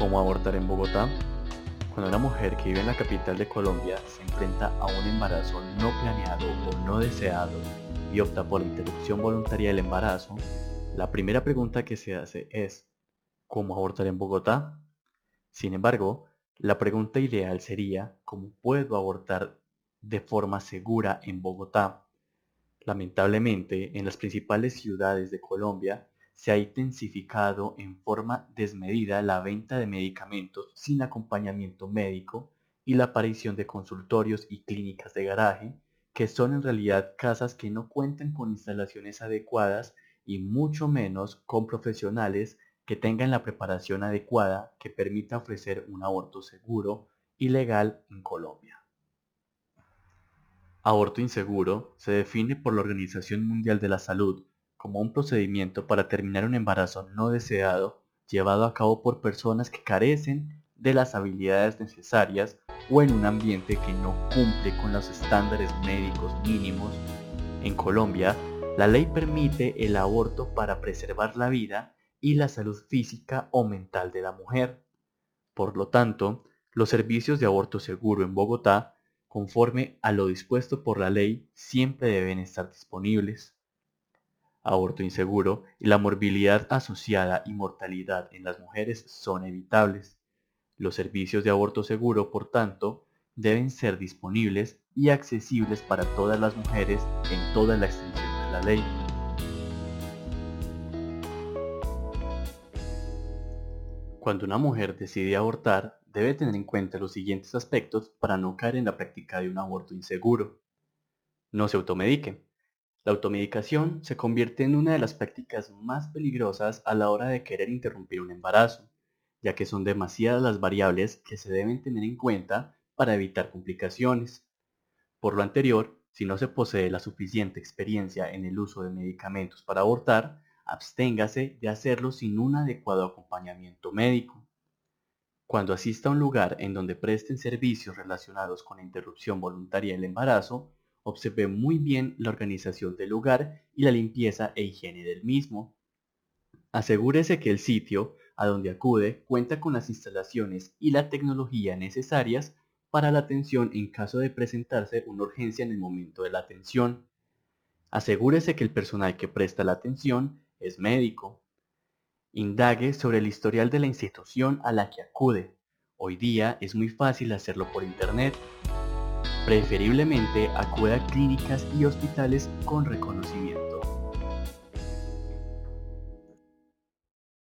¿Cómo abortar en Bogotá? Cuando una mujer que vive en la capital de Colombia se enfrenta a un embarazo no planeado o no deseado y opta por la interrupción voluntaria del embarazo, la primera pregunta que se hace es ¿cómo abortar en Bogotá? Sin embargo, la pregunta ideal sería ¿cómo puedo abortar de forma segura en Bogotá? Lamentablemente, en las principales ciudades de Colombia se ha intensificado en forma desmedida la venta de medicamentos sin acompañamiento médico y la aparición de consultorios y clínicas de garaje, que son en realidad casas que no cuentan con instalaciones adecuadas y mucho menos con profesionales que tengan la preparación adecuada que permita ofrecer un aborto seguro y legal en Colombia. Aborto inseguro se define por la Organización Mundial de la Salud como un procedimiento para terminar un embarazo no deseado llevado a cabo por personas que carecen de las habilidades necesarias o en un ambiente que no cumple con los estándares médicos mínimos. En Colombia, la ley permite el aborto para preservar la vida y la salud física o mental de la mujer. Por lo tanto, los servicios de aborto seguro en Bogotá, conforme a lo dispuesto por la ley, siempre deben estar disponibles aborto inseguro y la morbilidad asociada y mortalidad en las mujeres son evitables. Los servicios de aborto seguro, por tanto, deben ser disponibles y accesibles para todas las mujeres en toda la extensión de la ley. Cuando una mujer decide abortar, debe tener en cuenta los siguientes aspectos para no caer en la práctica de un aborto inseguro. No se automedique. La automedicación se convierte en una de las prácticas más peligrosas a la hora de querer interrumpir un embarazo, ya que son demasiadas las variables que se deben tener en cuenta para evitar complicaciones. Por lo anterior, si no se posee la suficiente experiencia en el uso de medicamentos para abortar, absténgase de hacerlo sin un adecuado acompañamiento médico. Cuando asista a un lugar en donde presten servicios relacionados con la interrupción voluntaria del embarazo, Observe muy bien la organización del lugar y la limpieza e higiene del mismo. Asegúrese que el sitio a donde acude cuenta con las instalaciones y la tecnología necesarias para la atención en caso de presentarse una urgencia en el momento de la atención. Asegúrese que el personal que presta la atención es médico. Indague sobre el historial de la institución a la que acude. Hoy día es muy fácil hacerlo por internet Preferiblemente acuda a clínicas y hospitales con reconocimiento.